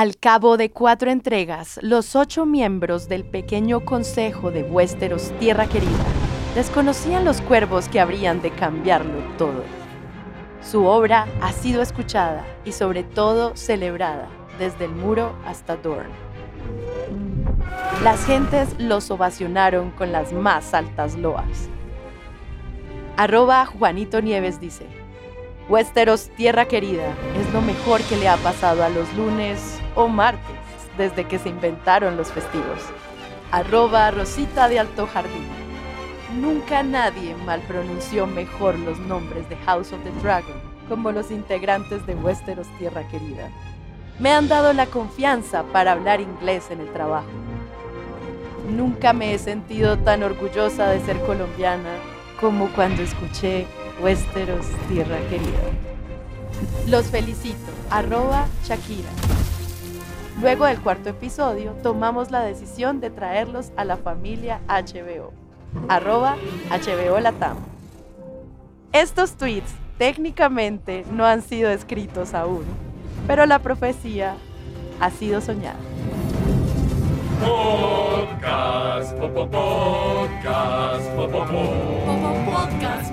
Al cabo de cuatro entregas, los ocho miembros del pequeño consejo de Westeros Tierra Querida desconocían los cuervos que habrían de cambiarlo todo. Su obra ha sido escuchada y sobre todo celebrada desde el muro hasta Dorne. Las gentes los ovacionaron con las más altas loas. Arroba Juanito Nieves dice, Westeros Tierra Querida es lo mejor que le ha pasado a los lunes o martes desde que se inventaron los festivos. Arroba Rosita de Alto Jardín. Nunca nadie mal pronunció mejor los nombres de House of the Dragon como los integrantes de Westeros Tierra Querida. Me han dado la confianza para hablar inglés en el trabajo. Nunca me he sentido tan orgullosa de ser colombiana como cuando escuché Westeros Tierra Querida. Los felicito. Arroba Shakira. Luego del cuarto episodio, tomamos la decisión de traerlos a la familia HBO. Arroba HBO Latam. Estos tweets técnicamente no han sido escritos aún, pero la profecía ha sido soñada. Podcast, po, po, podcast, po, po, po. Podcast,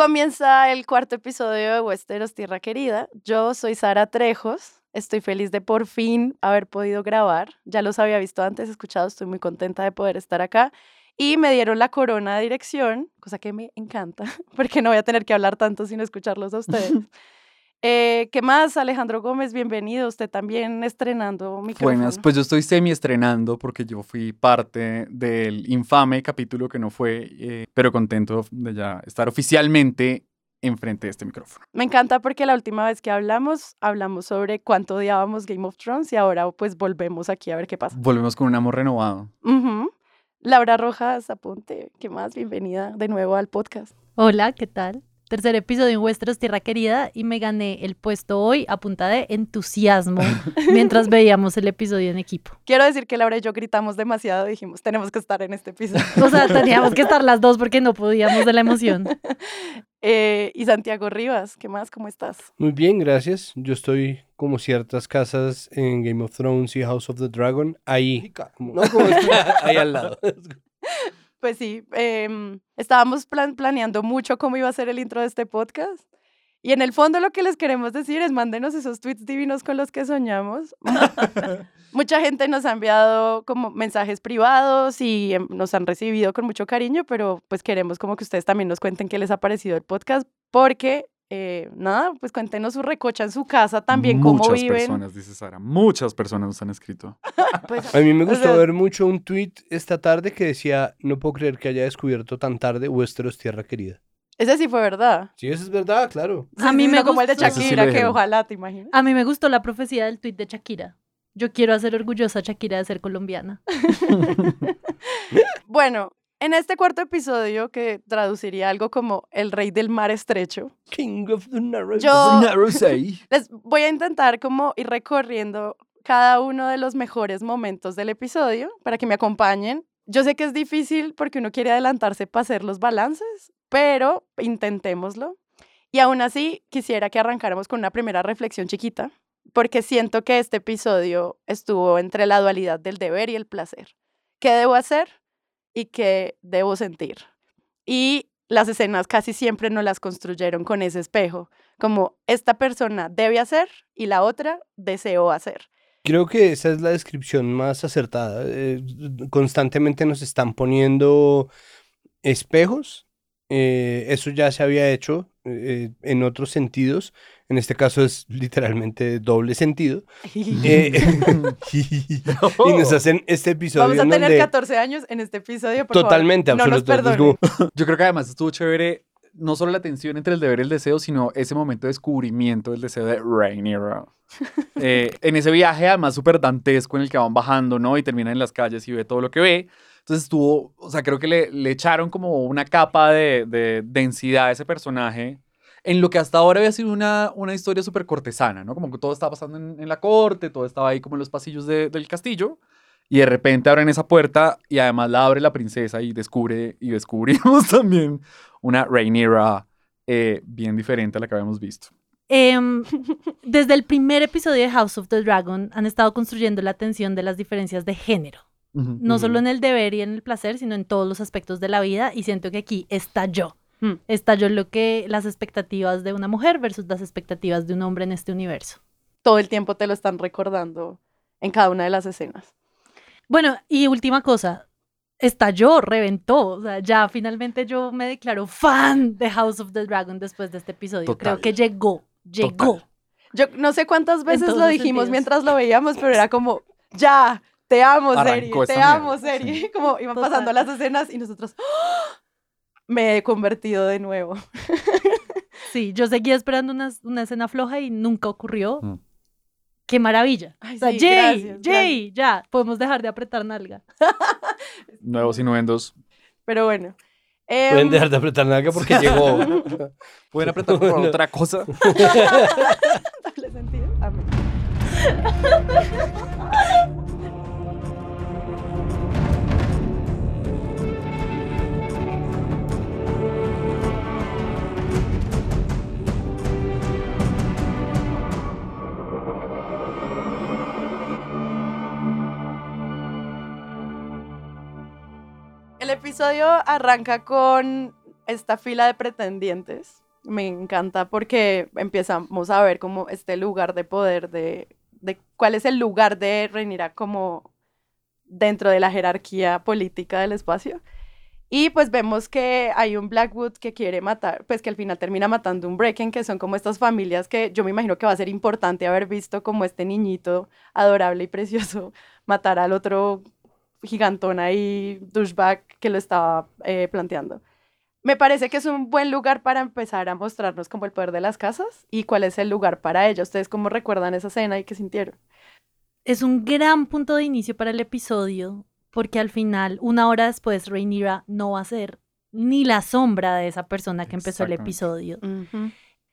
Comienza el cuarto episodio de Westeros Tierra Querida. Yo soy Sara Trejos. Estoy feliz de por fin haber podido grabar. Ya los había visto antes, escuchado. Estoy muy contenta de poder estar acá. Y me dieron la corona de dirección, cosa que me encanta, porque no voy a tener que hablar tanto sin escucharlos a ustedes. Eh, ¿Qué más, Alejandro Gómez? Bienvenido. Usted también estrenando micrófono. Buenas, pues yo estoy semi estrenando porque yo fui parte del infame capítulo que no fue, eh, pero contento de ya estar oficialmente enfrente de este micrófono. Me encanta porque la última vez que hablamos, hablamos sobre cuánto odiábamos Game of Thrones y ahora pues volvemos aquí a ver qué pasa. Volvemos con un amor renovado. Ujú. Laura Rojas, apunte. ¿Qué más? Bienvenida de nuevo al podcast. Hola, ¿qué tal? Tercer episodio en Westeros Tierra Querida y me gané el puesto hoy a punta de entusiasmo mientras veíamos el episodio en equipo. Quiero decir que Laura y yo gritamos demasiado, dijimos, tenemos que estar en este episodio. O sea, teníamos que estar las dos porque no podíamos de la emoción. Eh, y Santiago Rivas, ¿qué más? ¿Cómo estás? Muy bien, gracias. Yo estoy como ciertas casas en Game of Thrones y House of the Dragon, ahí, como- no, como ahí al lado. Pues sí, em, estábamos plan- planeando mucho cómo iba a ser el intro de este podcast. Y en el fondo lo que les queremos decir es mándenos esos tweets divinos con los que soñamos. Mucha gente nos ha enviado como mensajes privados y em, nos han recibido con mucho cariño, pero pues queremos como que ustedes también nos cuenten qué les ha parecido el podcast, porque eh, nada, pues cuéntenos su recocha en su casa también, cómo Muchas viven. personas, dice Sara, muchas personas nos han escrito. Pues, A mí me O gustó sea- ver mucho un tweet esta tarde que decía, no puedo creer que haya descubierto tan tarde Westeros Tierra Querida. ese sí fue verdad. Sí, eso es verdad, claro. A mí sí, me no como el de sí Shakira, que ojalá, ¿te imaginas? A mí me gustó la profecía del tuit de Shakira. Yo quiero hacer orgullosa a Shakira de ser colombiana. Bueno, en este cuarto episodio, que traduciría algo como el rey del mar estrecho, King of the Narrow Yo- Narrow Sea. les voy a intentar como ir recorriendo cada uno de los mejores momentos del episodio para que me acompañen. Yo sé que es difícil porque uno quiere adelantarse para hacer los balances, pero intentémoslo. Y aún así, quisiera que arrancáramos con una primera reflexión chiquita, porque siento que este episodio estuvo entre la dualidad del deber y el placer. ¿Qué debo hacer y qué debo sentir? Y las escenas casi siempre no las construyeron con ese espejo, como esta persona debe hacer y la otra deseó hacer. Creo que esa es la descripción más acertada. Eh, constantemente nos están poniendo espejos. eh, eso ya se había hecho eh, en otros sentidos. En este caso es literalmente doble sentido. Eh, y nos hacen este episodio Vamos a en tener donde 14 años en este episodio. por favor. totalmente, no nos Yo creo que además estuvo chévere no solo la tensión entre el deber y el deseo, sino ese momento de descubrimiento del deseo de Rhaenyra. Eh, en ese viaje, además, súper dantesco en el que van bajando, ¿no? Y terminan en las calles y ve todo lo que ve. Entonces estuvo, o sea, creo que le, le echaron como una capa de, de densidad a ese personaje en lo que hasta ahora había sido una, una historia súper cortesana, ¿no? Como que todo estaba pasando en, en la corte, todo estaba ahí como en los pasillos de- del castillo. Y de repente abren esa puerta y además la abre la princesa y descubre y descubrimos también una Rhaenyra eh, bien diferente a la que habíamos visto. Em, desde el primer episodio de House of the Dragon han estado construyendo la tensión de las diferencias de género. No solo en el deber y en el placer, sino en todos los aspectos de la vida. Y siento que aquí estalló. Hmm. Estalló lo que las expectativas de una mujer versus las expectativas de un hombre en este universo. Todo el tiempo te lo están recordando en cada una de las escenas. Bueno, y última cosa, estalló, reventó. O sea, ya finalmente yo me declaro fan de House of the Dragon después de este episodio. Total. Creo que llegó, llegó. Total. Yo no sé cuántas veces lo dijimos sentidos. mientras lo veíamos, pero era como, ya, te amo, Arrancó serie, te mierda, amo, serie. Como iban Total. pasando las escenas y nosotros, ¡ah! Me he convertido de nuevo. Sí, yo seguía esperando una, una escena floja y nunca ocurrió. Mm. ¡Qué maravilla! Ay, o sea, sí, Jay, gracias, Jay, ya, podemos dejar de apretar nalga. Nuevos y nuendos. Pero bueno. Pueden em, dejar de apretar nalga porque llegó. ¿Pueden apretar por Bueno. otra cosa? doble sentido. Amén. Episodio arranca con esta fila de pretendientes. Me encanta porque empezamos a ver como este lugar de poder de, de cuál es el lugar de Rhaenyra como dentro de la jerarquía política del espacio. Y pues vemos que hay un Blackwood que quiere matar, pues que al final termina matando un Brecken, que son como estas familias que yo me imagino que va a ser importante haber visto como este niñito adorable y precioso matar al otro gigantón ahí, douchebag, que lo estaba eh, planteando. Me parece que es un buen lugar para empezar a mostrarnos como el poder de las casas y cuál es el lugar para ellos. ¿Ustedes cómo recuerdan esa escena y qué sintieron? Es un gran punto de inicio para el episodio, porque al final, una hora después, Rhaenyra no va a ser ni la sombra de esa persona que empezó el episodio.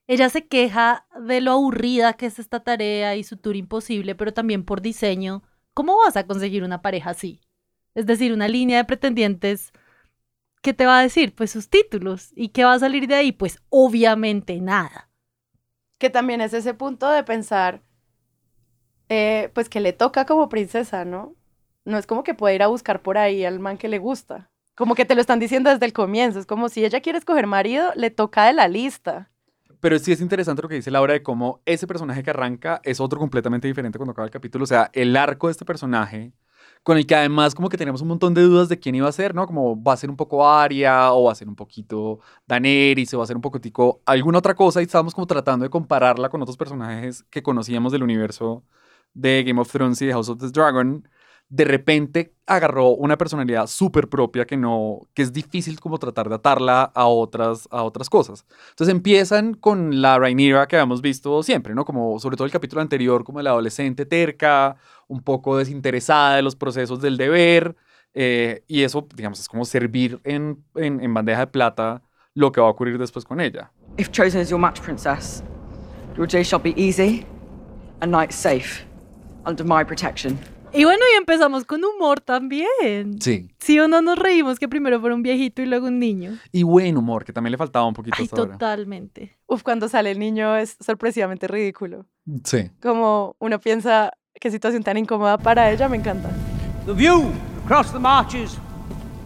Ella se queja de lo aburrida que es esta tarea y su tour imposible, pero también por diseño. ¿Cómo vas a conseguir una pareja así? Es decir, una línea de pretendientes. ¿Qué te va a decir? Pues sus títulos. ¿Y qué va a salir de ahí? Pues obviamente nada. Que también es ese punto de pensar, eh, pues que le toca como princesa, ¿no? No es como que puede ir a buscar por ahí al man que le gusta. Como que te lo están diciendo desde el comienzo. Es como si ella quiere escoger marido, le toca de la lista. Pero sí es interesante lo que dice Laura de cómo ese personaje que arranca es otro completamente diferente cuando acaba el capítulo. O sea, el arco de este personaje, con el que además como que tenemos un montón de dudas de quién iba a ser, ¿no? Como va a ser un poco Aria o va a ser un poquito Daenerys o va a ser un poquitico alguna otra cosa y estábamos como tratando de compararla con otros personajes que conocíamos del universo de Game of Thrones y de House of the Dragon. De repente agarró una personalidad súper propia que no, que es difícil como tratar de atarla a otras, a otras cosas. Entonces empiezan con la Rhaenyra que habíamos visto siempre, ¿no? Como sobre todo el capítulo anterior, como la adolescente terca, un poco desinteresada de los procesos del deber, eh, y eso, digamos, es como servir en, en, en bandeja de plata lo que va a ocurrir después con ella. If chosen as your match, princess, your day shall be easy and night safe under my protection. Y bueno, y empezamos con humor también. Sí. Sí o no nos reímos que primero fuera un viejito y luego un niño. Y buen humor, que también le faltaba un poquito Ay, hasta ahora. totalmente. Uf, cuando sale el niño es sorpresivamente ridículo. Sí. Como uno piensa, qué situación tan incómoda para ella, me encanta. The view across the marches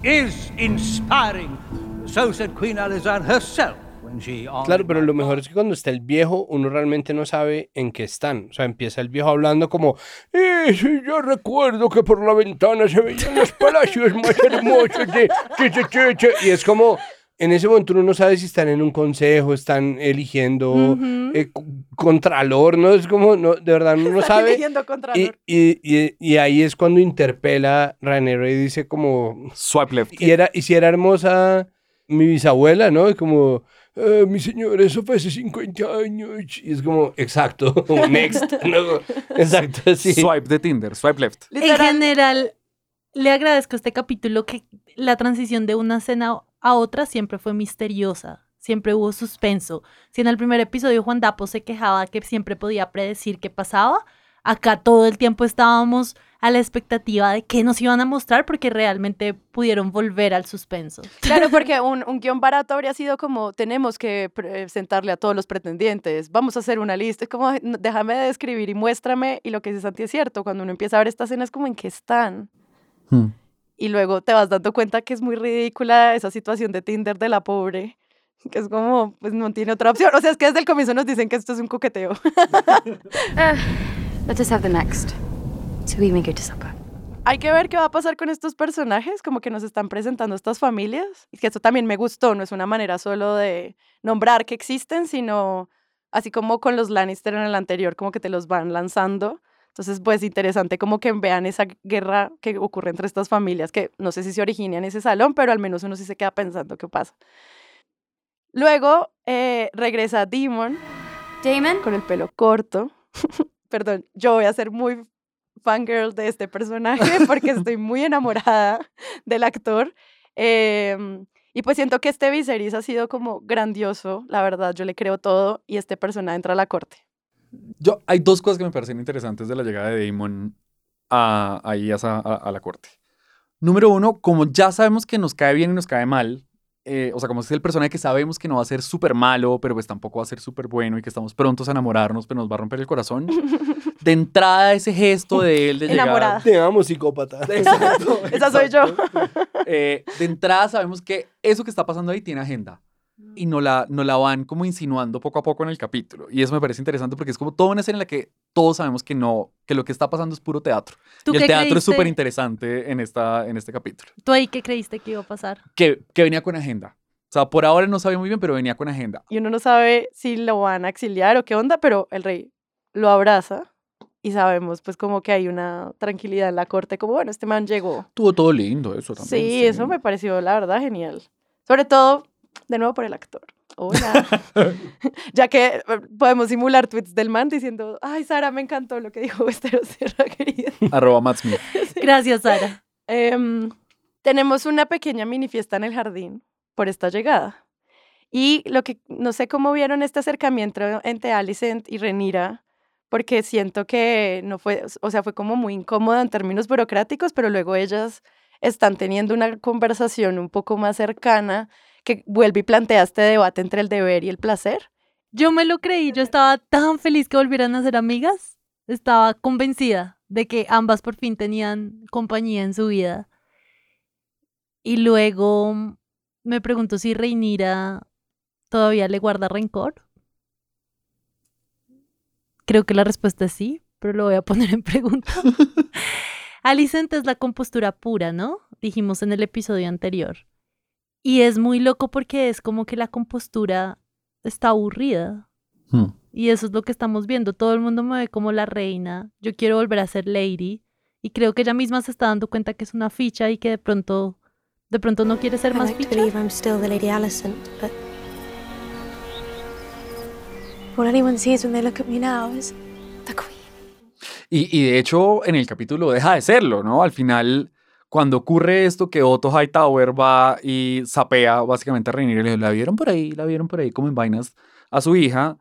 is inspiring. So said Queen Alizane herself Claro, pero lo mejor es que cuando está el viejo, uno realmente no sabe en qué están. O sea, empieza el viejo hablando como, eh, sí, yo recuerdo que por la ventana se veían los palacios más hermosos de... che, che, che, che". Y es como, en ese momento uno no sabe si están en un consejo, están eligiendo eh, co- contralor, ¿no? Es como, no, de verdad uno no Están sabe. eligiendo Contralor. Y, y, y, y ahí es cuando interpela a Ranero y dice como, Swipe left. y, era, y si era hermosa mi bisabuela, ¿no? Y como, "Ah, mi señor, eso fue hace 50 años. Y es como, exacto, next. No, exacto, sí. Swipe de Tinder, swipe left. En general, le agradezco a este capítulo que la transición de una escena a otra siempre fue misteriosa. Siempre hubo suspenso. Si en el primer episodio Juan Dapo se quejaba que siempre podía predecir qué pasaba, acá todo el tiempo estábamos a la expectativa de qué nos iban a mostrar porque realmente pudieron volver al suspenso. Claro, porque un, un guion barato habría sido como, tenemos que presentarle a todos los pretendientes, vamos a hacer una lista, es como, "Ay, no, déjame de escribir y muéstrame, y lo que dice Santi es cierto, cuando uno empieza a ver esta escena es como, ¿en qué están? Hmm. Y luego te vas dando cuenta que es muy ridícula esa situación de Tinder de la pobre, que es como, pues no tiene otra opción, o sea, es que desde el comienzo nos dicen que esto es un coqueteo. Let us have the next. To supper. Hay que ver qué va a pasar con estos personajes, como que nos están presentando estas familias. Y que esto también me gustó, no es una manera solo de nombrar que existen, sino así como con los Lannister en el anterior, como que te los van lanzando. Entonces, pues interesante como que vean esa guerra que ocurre entre estas familias, que no sé si se origina en ese salón, pero al menos uno sí se queda pensando qué pasa. Luego eh, regresa Demon Damon? con el pelo corto. Perdón, yo voy a ser muy fangirl de este personaje porque estoy muy enamorada del actor. Em, y pues siento que este Viserys ha sido como grandioso, la verdad, yo le creo todo y este personaje entra a la corte. Yo, hay dos cosas que me parecen interesantes de la llegada de Damon a, a la corte. Número uno, como ya sabemos que nos cae bien y nos cae mal, eh, o sea, como es el personaje que sabemos que no va a ser súper malo, pero pues tampoco va a ser súper bueno y que estamos prontos a enamorarnos, pero nos va a romper el corazón. De entrada, ese gesto de él de llegar... Enamorada. Te amo, psicópata. Exacto, Esa soy yo. Eh, de entrada sabemos que eso que está pasando ahí tiene agenda y no la, no la van como insinuando poco a poco en el capítulo. Y eso me parece interesante porque es como toda una escena en la que todos sabemos que no, que lo que está pasando es puro teatro. ¿Tú Y el teatro es creíste? súper interesante en, esta, en este capítulo. ¿Tú ahí qué creíste que iba a pasar? Que, que venía con agenda. O sea, por ahora no sabía muy bien, pero venía con agenda. Y uno no sabe si lo van a exiliar o qué onda, pero el rey lo abraza y sabemos pues como que hay una tranquilidad en la corte, como bueno, este man llegó. Tuvo todo lindo eso también. Sí, eso me pareció la verdad genial. Sobre todo, de nuevo por el actor. Hola. ya que eh, podemos simular tweets del man diciendo, ay, Sara, me encantó lo que dijo Westeros Sierra, querida. Arroba Matt Smith. Gracias, Sara. Em, tenemos una pequeña mini fiesta en el jardín por esta llegada. Y lo que, no sé cómo vieron este acercamiento entre Alicent y Renira, porque siento que no fue, o sea, fue como muy incómoda en términos burocráticos, pero luego ellas están teniendo una conversación un poco más cercana que vuelve y plantea este debate entre el deber y el placer. Yo me lo creí, yo estaba tan feliz que volvieran a ser amigas. Estaba convencida de que ambas por fin tenían compañía en su vida. Y luego me pregunto si Reinira todavía le guarda rencor. Creo que la respuesta es sí, pero lo voy a poner en pregunta. Alicent es la compostura pura, ¿no? Dijimos en el episodio anterior. Y es muy loco porque es como que la compostura está aburrida. Hmm. Y eso es lo que estamos viendo. Todo el mundo me ve como la reina. Yo quiero volver a ser Lady. Y creo que ella misma se está dando cuenta que es una ficha y que de pronto, de pronto no quiere ser I más ficha. believe I'm still the Lady Alicent, but all anyone sees when they look at me now is the Queen. Y, y de hecho, en el capítulo deja de serlo, ¿no? Al final, cuando ocurre esto que Otto Hightower va y sapea básicamente a Rhaenyra y le dice, la vieron por ahí, la vieron por ahí como en vainas a su hija,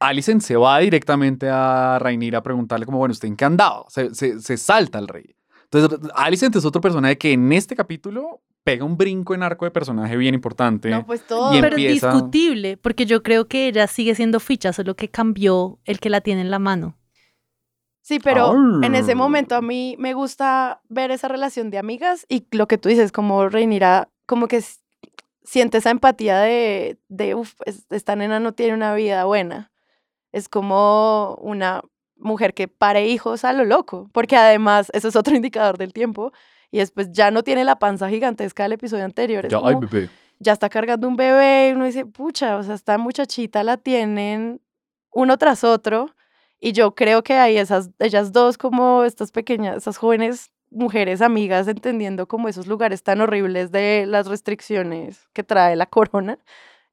Alicent se va directamente a Rhaenyra a preguntarle como, bueno, ¿usted en qué andaba? Se, se, se salta al rey. Entonces, Alicent es otro personaje que en este capítulo pega un brinco en arco de personaje bien importante. No, pues todo. Y Pero empieza- discutible, porque yo creo que ella sigue siendo ficha, solo que cambió el que la tiene en la mano. Sí, pero en ese momento a mí me gusta ver esa relación de amigas y lo que tú dices, como Reinira, como que siente esa empatía de, de uff, esta nena no tiene una vida buena. Es como una mujer que pare hijos a lo loco, porque además eso es otro indicador del tiempo y después ya no tiene la panza gigantesca del episodio anterior. es Ya, ay, como- bebé. ya está cargando un bebé y uno dice, pucha, o sea, esta muchachita la tienen uno tras otro. Y yo creo que hay esas, ellas dos como estas pequeñas, estas jóvenes mujeres amigas entendiendo como esos lugares tan horribles de las restricciones que trae la corona.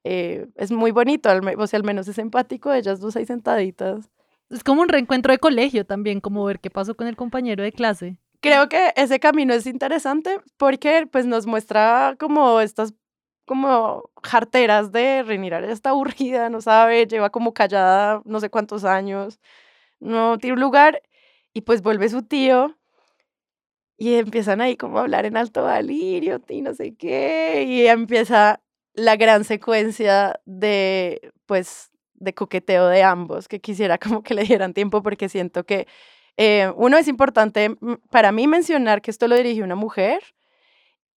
eh, es muy bonito, al o sea, al menos es empático, ellas dos ahí sentaditas. Es como un reencuentro de colegio también, como ver qué pasó con el compañero de clase. Creo que ese camino es interesante porque pues nos muestra como estas como jarteras de ella está aburrida, no sabe, lleva como callada no sé cuántos años, no tiene un lugar y pues vuelve su tío y empiezan ahí como a hablar en alto valirio y no sé qué y empieza la gran secuencia de pues de coqueteo de ambos que quisiera como que le dieran tiempo porque siento que eh, uno es importante mm, para mí mencionar que esto lo dirige una mujer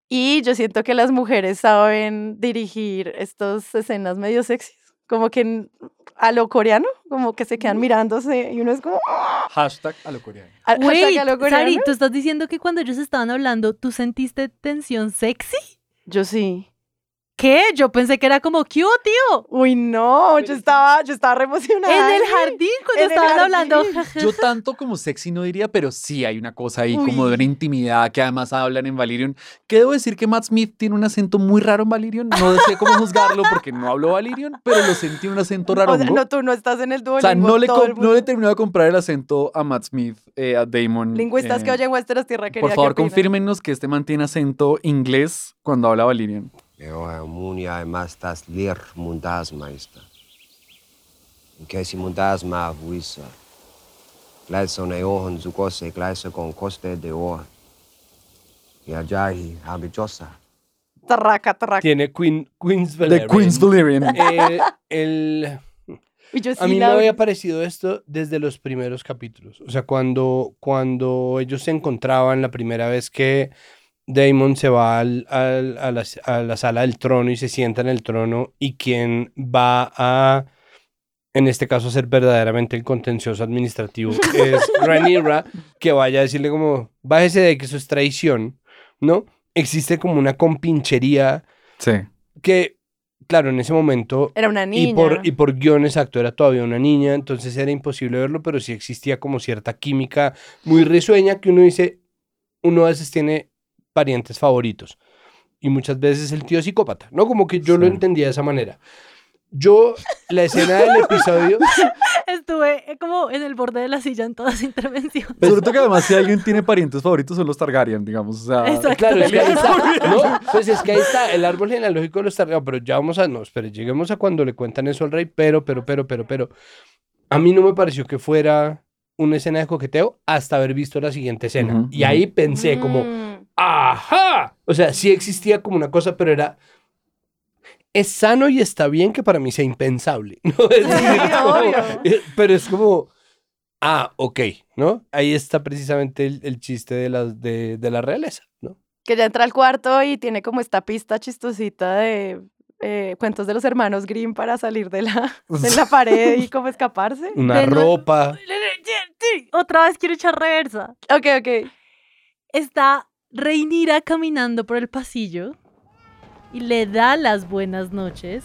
y yo siento que las mujeres saben dirigir estas escenas medio sexys, como que a lo coreano, como que se quedan mirándose y uno es como... ¡ah! Hashtag a lo coreano. A- Wait, a lo coreano. Sari, ¿tú estás diciendo que cuando ellos estaban hablando, tú sentiste tensión sexy? Yo sí. ¿Qué? Yo pensé que era como, ¿qué hubo, tío? Uy, no, yo estaba, yo estaba re emocionada. En el jardín, cuando En estaban hablando. Yo tanto como sexy no diría, pero sí hay una cosa ahí como de una intimidad que además hablan en Valyrian. Que debo decir que Matt Smith tiene un acento muy raro en Valyrian. No sé cómo juzgarlo porque no hablo Valyrian, pero lo sentí un acento raro. O sea, no, tú no estás en el O Duolingo. sea, no le, no le terminado de comprar el acento a Matt Smith, eh, a Damon. Lingüistas que eh, oyen Westeros Tierra Querida. Por ¿qué favor, opinan? confírmenos que este man tiene acento inglés cuando habla Valyrian. Munia e mastas lir mundasmeister. In case mundasma vuisa. Gleison e ohon zugose gleise con coste de or. Y ajahi habijosa. Tarraca, tarraca. Tiene Queen, Queen's De Valerian. Queen's Valyrian. Eh, el, Y a mí me había parecido esto desde los primeros capítulos. O sea, cuando, cuando ellos se encontraban la primera vez que Damon se va al- al- a, la, a la sala del trono y se sienta en el trono y quien va a, en este caso, ser verdaderamente el contencioso administrativo es Rhaenyra, que vaya a decirle como, bájese de que eso es traición, ¿no? Existe como una compinchería Sí. que, claro, en ese momento Era una niña. y por, y por guion exacto, era todavía una niña, entonces era imposible verlo, pero sí existía como cierta química muy risueña que uno dice, uno a veces tiene parientes favoritos. Y muchas veces el tío psicópata, ¿no? Como que yo lo Sí. entendía de esa manera. Yo, la escena del episodio, Estuve eh, como en el borde de la silla en toda su intervención. Sobre todo que además si alguien tiene parientes favoritos son los Targaryen, digamos. O sea, Exacto. claro, es que ahí está, ¿no? Pues es que ahí está el árbol genealógico de los Targaryen, pero ya vamos a, no, espere, lleguemos a cuando le cuentan eso al rey, pero, pero, pero, pero, pero, a mí no me pareció que fuera una escena de coqueteo hasta haber visto la siguiente escena. Y ahí pensé como, Mm. ¡ajá! O sea, sí existía como una cosa, pero era... Es sano y está bien que para mí sea impensable, ¿no? Es decir, como- obvio. eh, pero es como... Ah, ok, ¿no? Ahí está precisamente el, el chiste de la, de, de la realeza, ¿no? Que ya entra al cuarto y tiene como esta pista chistosita de eh, cuentos de los hermanos Grimm para salir de la, de la pared y como escaparse. Una De no- ropa. Otra vez quiero echar reversa. Ok, ok. Está Reinira caminando por el pasillo y le da las buenas noches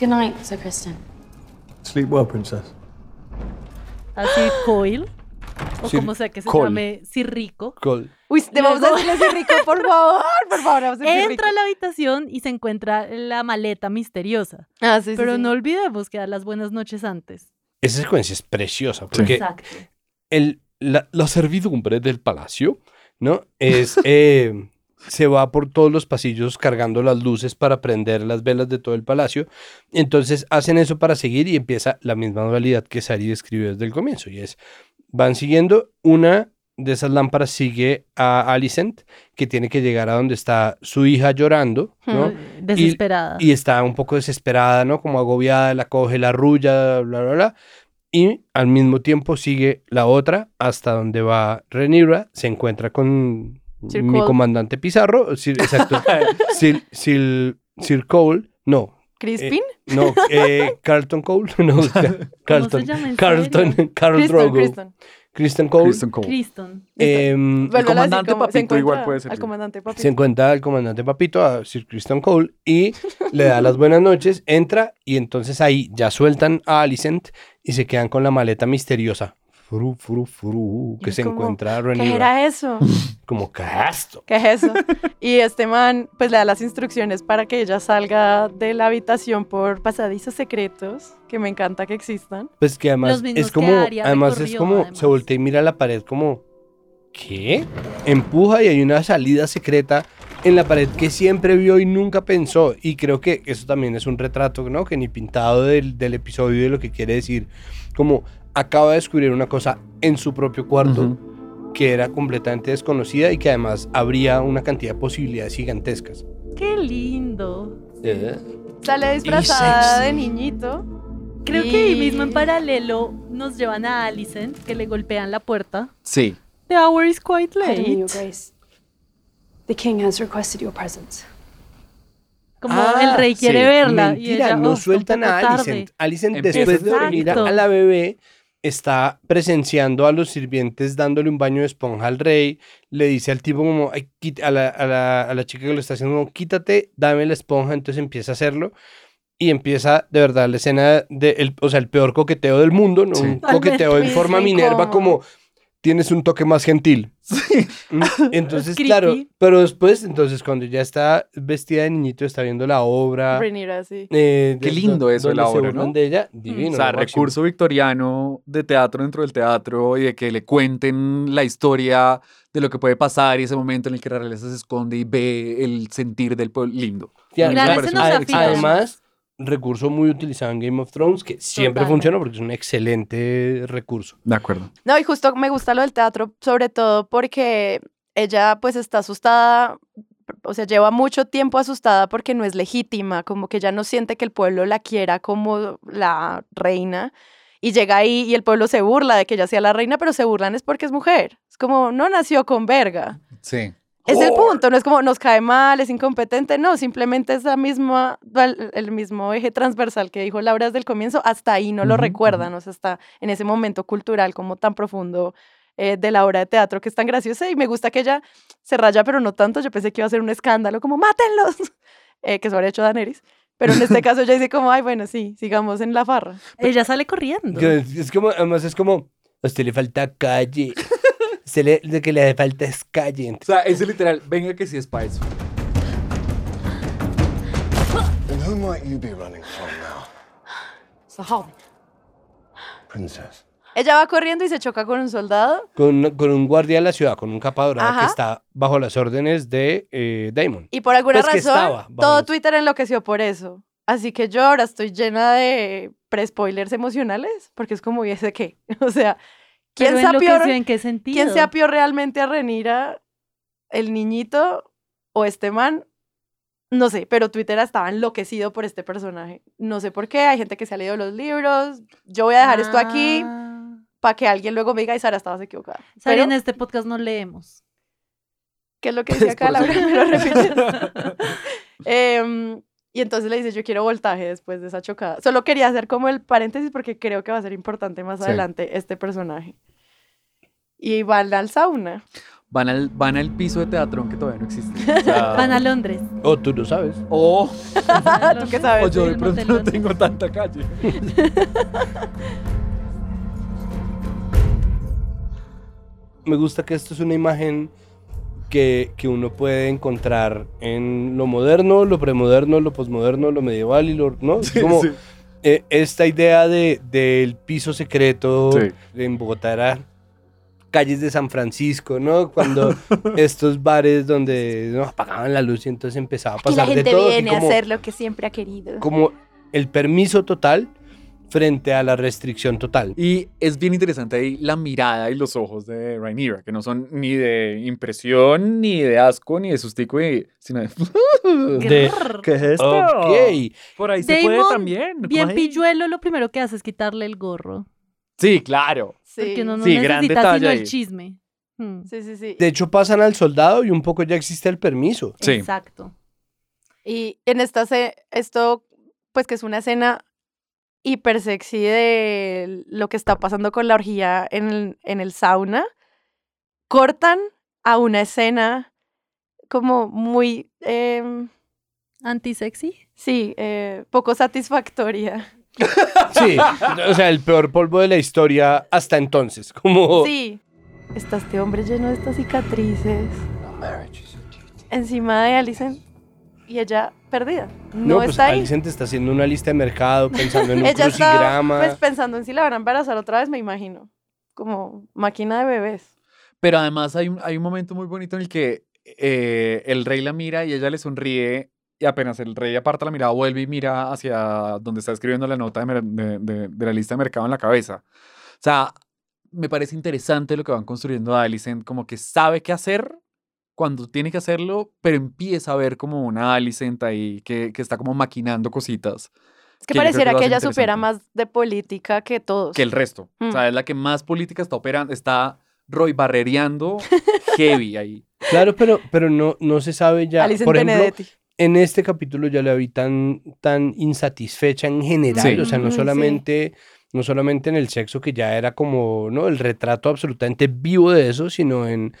Good night, Sir Kristen. Sleep well, princess. a Sir Coyle, o Sir como sea que se Cole. llame Sir Rico. Col- Uy, te vamos a decirle así rico, por favor, por favor, vamos a decir rico. Entra a la habitación y se encuentra la maleta misteriosa. Ah, sí, sí, Pero sí. no olvidemos que dar las buenas noches antes. Esa secuencia es preciosa porque Exacto. el, la, la servidumbre del palacio, ¿no? Es, eh, se va por todos los pasillos cargando las luces para prender las velas de todo el palacio. Entonces hacen eso para seguir y empieza la misma modalidad que Sari describió desde el comienzo. Y es, van siguiendo, una de esas lámparas sigue a Alicent, que tiene que llegar a donde está su hija llorando, ¿no? Desesperada. Y está un poco desesperada, ¿no? Como agobiada, la coge, la arrulla, bla, bla, bla. Y al mismo tiempo sigue la otra hasta donde va Renira, se encuentra con Sir mi Cole. comandante Pizarro, Sir- exacto, Sir, Sir- Sir Cole, no, ¿Crispin? No, eh, Carlton Cole, no, Carlton, llama en Carlton, Carl Kristen, Drogo, Kristen. Kristen Cole, Kristen Cole. Criston. Vuélvelo a decir comandante como- se Papito igual encuentra puede ser, Al sí. comandante Papito. se encuentra al comandante Papito, a Sir Kristen Cole, y le da las buenas noches, entra, y entonces ahí ya sueltan a Alicent y se quedan con la maleta misteriosa. Furu, furu, furu, que se como, encuentra a ¿Qué era eso? Como, ¿qué es esto? ¿Qué es eso? Y este man pues le da las instrucciones para que ella salga de la habitación por pasadizos secretos, que me encanta que existan. Pues que además es como, además es como, además. se voltea y mira a la pared como, ¿qué? Empuja y hay una salida secreta en la pared que siempre vio y nunca pensó. Y creo que eso también es un retrato, ¿no? Que ni pintado del, del episodio y de lo que quiere decir. Como acaba de descubrir una cosa en su propio cuarto que era completamente desconocida y que además habría una cantidad de posibilidades gigantescas. Qué lindo. Eh, Sale disfrazada de niñito. Creo que ahí Y- mismo en paralelo nos llevan a Alicent, que le golpean la puerta. Sí. The hour is quite late. Your Grace. The king has requested your presence. Como Ah, el rey quiere sí. verla. y Mentira, ella, no "Oh, sueltan a tarde". Alicent. Alicent, después de dormir a la bebé, está presenciando a los sirvientes dándole un baño de esponja al rey. Le dice al tipo como, "Ay, quit- a, la, a la- a la chica que lo está haciendo, como, quítate, dame la esponja. Entonces empieza a hacerlo. Y empiesa de verdad la escena de, el, o sea, el peor coqueteo del mundo, ¿no? Sí. Un coqueteo en forma Minerva como tienes un toque más gentil. Mm, Entonces, claro, pero después, entonces, cuando ya está vestida de niñito, está viendo la obra. Rhaenyra, sí. eh, Qué lindo do- eso de la obra, ¿no? de ella, divino. o sea, recurso victoriano de teatro dentro del teatro y de que le cuenten la historia de lo que puede pasar y ese momento en el que la realeza se esconde y ve el sentir del pueblo. Lindo. Fila. Además, recurso muy utilizado en Game of Thrones, que siempre Totalmente. funciona porque es un excelente recurso. De acuerdo. No, y justo me gusta lo del teatro, sobre todo porque ella pues está asustada, o sea, lleva mucho tiempo asustada porque no es legítima, como que ya no siente que el pueblo la quiera como la reina. Y llega ahí y el pueblo se burla de que ella sea la reina, pero se burlan es porque es mujer. Es como, no nació con verga. Sí. Es el punto, no es como nos cae mal, es incompetente, no, simplemente es la misma, el, mismo eje transversal que dijo Laura desde el comienzo, hasta ahí no lo recuerdan, o sea, está en ese momento cultural como tan profundo eh, de la obra de teatro que es tan graciosa y me gusta que ella se raya, pero no tanto, yo pensé que iba a ser un escándalo, como mátenlos, eh, que eso habría hecho Daenerys, pero en este caso ella dice como, ay, bueno, sí, sigamos en la farra. Ella sale corriendo. Es como, además es como, a usted le falta calle. Se le, lo que le falta es calle. O sea, ese literal, venga que sí es para eso. And who might you be running from now? It's the Hobbit. Princess. Ella va corriendo y se choca con un soldado. Con, con un guardia de la ciudad, con un capa dorada que está bajo las órdenes de eh, Daemon. Y por alguna Pues razón, todo los- Twitter enloqueció por eso. Así que yo ahora estoy llena de pre-spoilers emocionales, porque es como, ¿y ese qué? O sea, ¿quién Pero se, apió, enloqueció en qué sentido? ¿quién se apió realmente a Renira? ¿El niñito o este man? No sé, pero Twitter estaba enloquecido por este personaje. No sé por qué, hay gente que se ha leído los libros. Yo voy a dejar esto aquí Ah. para que alguien luego me diga, y Sara, estabas equivocada. Sara, Pero, en este podcast no leemos. ¿Qué es lo que Es acá Laura? ¿Me lo repites? Em, y entonces le dice, yo quiero voltaje después de esa chocada. Solo quería hacer como el paréntesis porque creo que va a ser importante más Sí. adelante este personaje. Y van al sauna. Van al, van al piso de teatro que todavía no existe. O sea, Van a Londres. O tú lo sabes. O, ¿Tú qué sabes? o yo de pronto no tengo tanta calle. Me gusta que esto es una imagen que, que uno puede encontrar en lo moderno, lo premoderno, lo posmoderno, lo medieval y lo... ¿no? Es Sí, como sí. eh, esta idea de, del piso secreto Sí. en Bogotá era calles de San Francisco, ¿no? Cuando estos bares donde ¿no? apagaban la luz y entonces empezaba a la pasar de gente todo. así viene a hacer lo que siempre ha querido. como el permiso total frente a la restricción total. Y es bien interesante ahí la mirada y los ojos de Rhaenyra, que no son ni de impresión, ni de asco, ni de sustico, y- sino de... De- ¿Qué es esto? Ok. Por ahí se puede Damon, también. Bien pilluelo, lo primero que hace es quitarle el gorro. Sí, claro. Sí. Porque uno no Sí, gran necesita detalle sino ahí. el chisme. Hmm, sí, sí, sí. De hecho, pasan al soldado y un poco ya existe el permiso. Sí. Exacto. Y en esta, se- esto, pues que es una escena hiper sexy de lo que está pasando con la orgía en el, en el sauna, cortan a una escena como muy, em, Anti-sexy. sí, eh, poco satisfactoria Sí, o sea, el peor polvo de la historia hasta entonces. Como... Sí. Está este hombre lleno de estas cicatrices. Encima de Alicent. Y ella perdida. No, No, pues está ahí. Alicent está haciendo una lista de mercado, pensando en un ella está crucigrama. pues, pensando en si la van a embarazar otra vez, me imagino. Como máquina de bebés. Pero además hay un, hay un momento muy bonito en el que eh, el rey la mira y ella le sonríe y apenas el rey aparta la mirada, vuelve y mira hacia donde está escribiendo la nota de, de- de- de la lista de mercado en la cabeza. O sea, me parece interesante lo que van construyendo a Alicent, como que sabe qué hacer cuando tiene que hacerlo, pero empieza a ver como una Alicent ahí que, que está como maquinando cositas. Es que creo pareciera que hace ella supiera interesante. más de política que todos. Que el resto. O Mm. sea, es la que más política está operando, está Roy barrereando heavy ahí. Claro, pero, pero no, no se sabe ya. Alicent Por ejemplo, Benedetti. en este capítulo ya la vi tan, tan insatisfecha en general. Sí. O sea, no Ujú, sí. solamente, no solamente en el sexo, que ya era como ¿no? el retrato absolutamente vivo de eso, sino en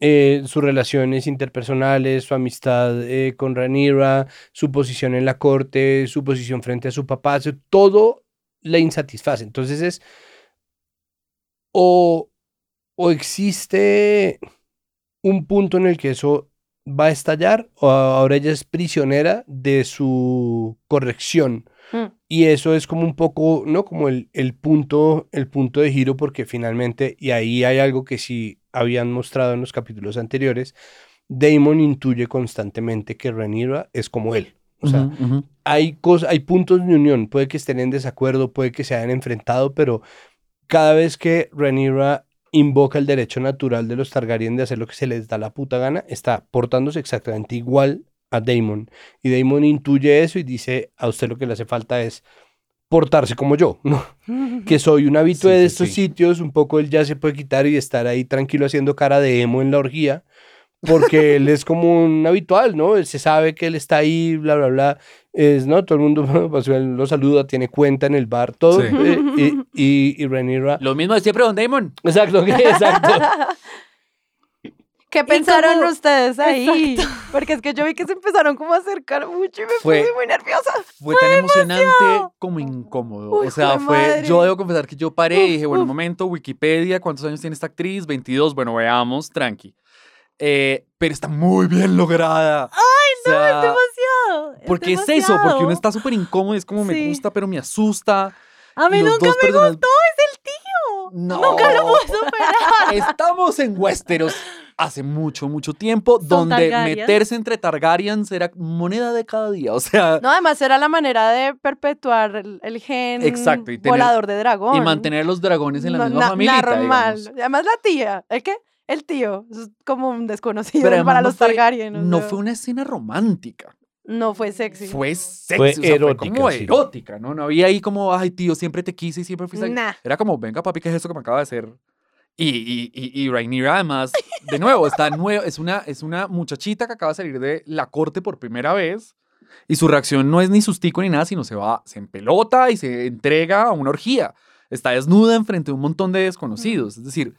eh, sus relaciones interpersonales, su amistad eh, con Rhaenyra, su posición en la corte, su posición frente a su papá, todo la insatisface. Entonces es o, o existe un punto en el que eso va a estallar o ahora ella es prisionera de su corrección. Y eso es como un poco, ¿no? Como el, el punto, el punto de giro, porque finalmente, y ahí hay algo que sí habían mostrado en los capítulos anteriores, Damon intuye constantemente que Rhaenyra es como él. O sea, hay cosas, hay puntos de unión, puede que estén en desacuerdo, puede que se hayan enfrentado, pero cada vez que Rhaenyra invoca el derecho natural de los Targaryen de hacer lo que se les da la puta gana, está portándose exactamente igual a Daemon. Y Daemon intuye eso y dice, a usted lo que le hace falta es portarse como yo, ¿no? Que soy un habitué Sí, de sí, estos sí. sitios, un poco él ya se puede quitar y estar ahí tranquilo haciendo cara de emo en la orgía, porque él es como un habitual, ¿no? Él se sabe que él está ahí, bla, bla, bla. Es, ¿no? Todo el mundo pues, lo saluda, tiene cuenta en el bar, todo. Sí. eh, y, y, y Rhaenyra- Lo mismo de siempre, Don Damon. Exacto, exacto. ¿Qué pensaron como- ustedes ahí? Porque es que yo vi que se empezaron como a acercar mucho y me Fue- puse muy nerviosa. Fue tan emocionante como incómodo. Uy, o sea, fue. madre. Yo debo confesar que yo paré y dije, bueno, un momento, Wikipedia, ¿cuántos años tiene esta actriz? 22. Bueno, veamos, tranqui. Eh, pero está muy bien lograda. ¡Ay, No, es demasiado. Porque es, eso, porque uno está súper incómodo y es como me gusta, pero me asusta. A mí nunca me personajes- gustó, es el tío. No. Nunca lo pude superar. Estamos en Westeros hace mucho, mucho tiempo, Son donde meterse entre Targaryens era moneda de cada día. O sea, No, además era la manera de perpetuar el, el gen Exacto, y tener- volador de dragón. y mantener los dragones en la No, misma na- familia. Normal. Y Además la tía, ¿el qué? El tío, es como un desconocido para no los fue- Targaryen. o No sea, fue una escena romántica. no fue sexy. Fue sexy. Fue o sea, erótica, Fue como sí. erótica, ¿no? No había ahí como, ay, tío, siempre te quise y siempre fuiste. Nah. Era como, venga, papi, ¿qué es eso que me acaba de hacer? Y, y, y, y Rhaenyra, además, de nuevo, está nueva, es una, es una muchachita que acaba de salir de la corte por primera vez. Y su reacción no es ni sustico ni nada, sino se va, se empelota y se entrega a una orgía. Está desnuda enfrente de un montón de desconocidos. Es decir,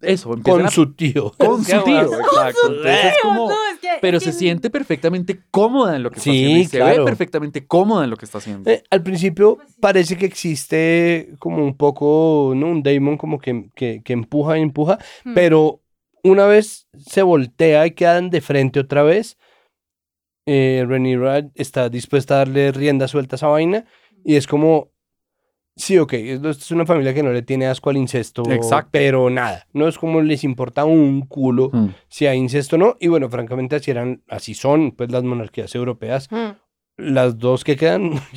eso, Con a- su tío. con su tío, exacto. Entonces es como, No, es que- pero se siente perfectamente cómoda en lo que está Sí, haciendo. Y se ve claro. perfectamente cómoda en lo que está haciendo. Eh, al principio parece que existe como un poco, ¿no? Un Damon como que, que, que empuja y empuja, Hmm. pero una vez se voltea y quedan de frente otra vez, eh, Rhaenyra está dispuesta a darle rienda suelta a esa vaina y es como, sí, ok, esto es una familia que no le tiene asco al incesto, Exacto. pero nada, no es como les importa un culo Mm. si hay incesto o no, y bueno, francamente así eran, así son pues las monarquías europeas, Mm. las dos que quedan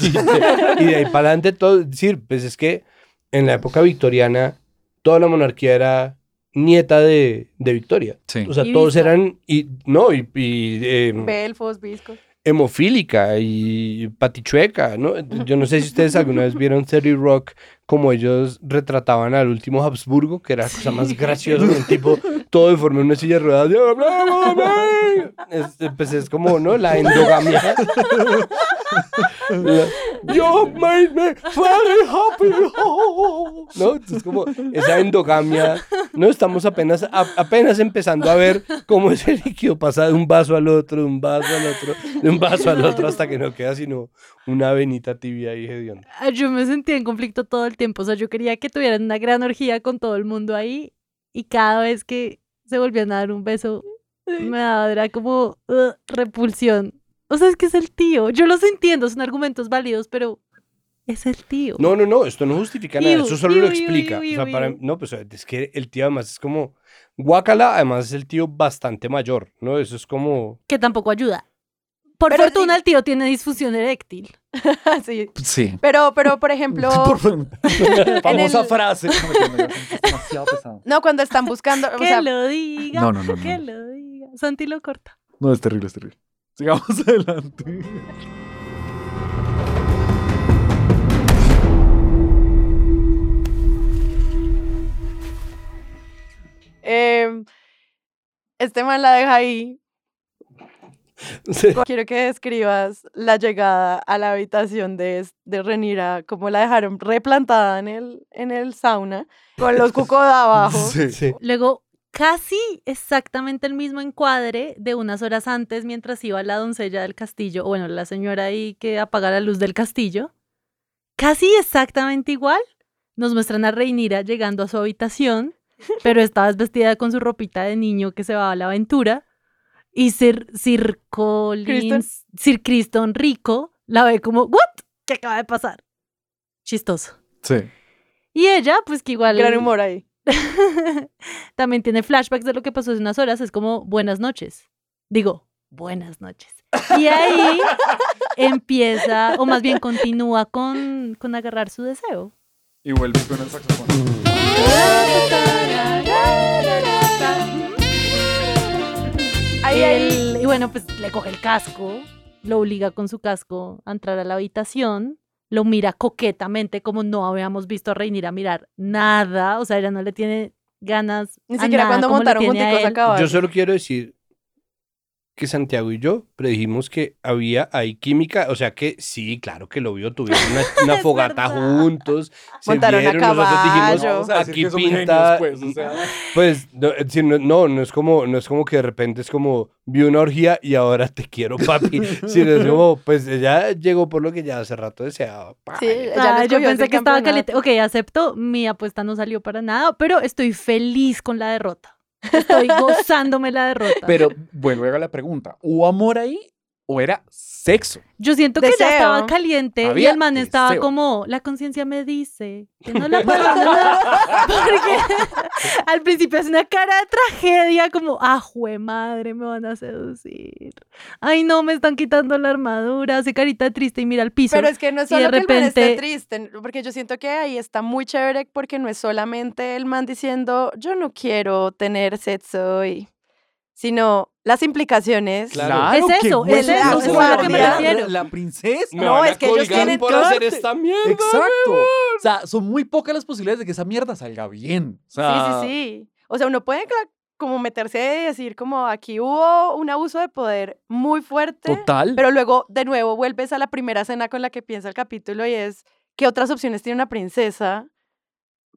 y de, ahí para adelante todo, es decir, pues es que en la época victoriana toda la monarquía era nieta de, de Victoria. Sí. O sea, Y todos eran, y no, y, y, eh, Belfos, viscos. Hemofílica y patichueca, ¿no? Yo no sé si ustedes alguna vez vieron 30 Rock como ellos retrataban al último Habsburgo, que era la cosa más graciosa, un tipo todo deforme en una silla de ruedas. Es- Pues es como, ¿no? La endogamia. You made me very happy. ¿No? Entonces como esa endogamia, No, estamos apenas, a- apenas empezando a ver cómo ese líquido pasa de un vaso al otro, de un vaso al otro, de un vaso al otro, hasta que no queda sino una venita tibia ahí hedionda. Ah, Yo me sentía en conflicto todo el tiempo. O sea, yo quería que tuvieran una gran orgía con todo el mundo ahí. Y cada vez que se volvían a dar un beso, me daba, era como "Ugh", repulsión. O sea, es que es el tío. Yo los entiendo, son argumentos válidos, pero es el tío. No, no, no, esto no justifica nada, Iu, eso solo iu, lo iu, explica. iu, o sea, iu, para, iu. no, pues es que el tío además es como, guácala, además es el tío bastante mayor, ¿no? Eso es como... Que tampoco ayuda. Por Pero fortuna, el tío tiene disfunción eréctil. sí. Sí. Pero, pero, por ejemplo, Famosa el- frase. No, mentira, no, es demasiado pesado. no, cuando están buscando, o Que sea, lo diga. No, no, no, no. Que lo diga. Santi lo corta. No, es terrible, es terrible. Sigamos adelante. em, este man la deja ahí. Sí. Quiero que describas la llegada a la habitación de, de Renira, cómo la dejaron replantada en el, en el sauna, con los cucos de abajo. Sí. Luego, casi exactamente el mismo encuadre de unas horas antes, mientras iba la doncella del castillo, o bueno, la señora ahí que apaga la luz del castillo. Casi exactamente igual. Nos muestran a Reinira llegando a su habitación, pero esta vez vestida con su ropita de niño que se va a la aventura. Y Sir, Sir Collins, Sir Criston Rico la ve como, ¿what? ¿Qué acaba de pasar? Chistoso. Sí. Y ella, pues que igual. Gran humor ahí. También tiene flashbacks de lo que pasó hace unas horas. Es como buenas noches. Digo, buenas noches. Y ahí empieza, o más bien continúa con, con agarrar su deseo. Y vuelve con el saxofón. Ahí, ahí. Él- y bueno, pues le coge el casco, lo obliga con su casco a entrar a la habitación, lo mira coquetamente, como no habíamos visto a Reinira mirar nada. O sea, ella no le tiene ganas. Ni a siquiera nada cuando montaron a junticos a él. caballo. Yo solo quiero decir que Santiago y yo predijimos que había ahí química, o sea que sí, claro que lo vio, tuvieron una, fogata verdad. juntos, se Montaron a vieron, nosotros dijimos, a decir aquí pinta, genios, pues, o sea. pues, no, es decir, no, no, no es como, no es como que de repente es como, vi una orgía y ahora te quiero, papi, sino es como, pues ella llegó por lo que ya hace rato deseaba. Sí, Ah, yo pensé que estaba caliente. Ok, acepto. Mi apuesta no salió para nada, pero estoy feliz con la derrota. Estoy gozándome la derrota. Pero vuelvo a la pregunta. ¿Hubo amor ahí o era sexo? Yo siento que ya estaba caliente y el man estaba deseo. como, la conciencia me dice que no la puedo ganar", Porque al principio es una cara de tragedia, como, ah, jue madre, me van a seducir. Ay, no, me están quitando la armadura, hace carita triste y mira al piso. Pero es que no es y de solo que el man esté triste, porque yo siento que ahí está muy chévere porque no es solamente el man diciendo yo no quiero tener sexo hoy, sino las implicaciones. Claro. Es que eso, es eso, la eso es a lo que me refiero. La princesa. Me No, van a es que ellos tienen por hacer esta mierda. Exacto. O sea, son muy pocas las posibilidades de que esa mierda salga bien. O sea, Sí, sí, sí. O sea, uno puede como meterse y decir como aquí hubo un abuso de poder muy fuerte, Total. pero luego de nuevo vuelves a la primera escena con la que piensa el capítulo y es ¿qué otras opciones tiene una princesa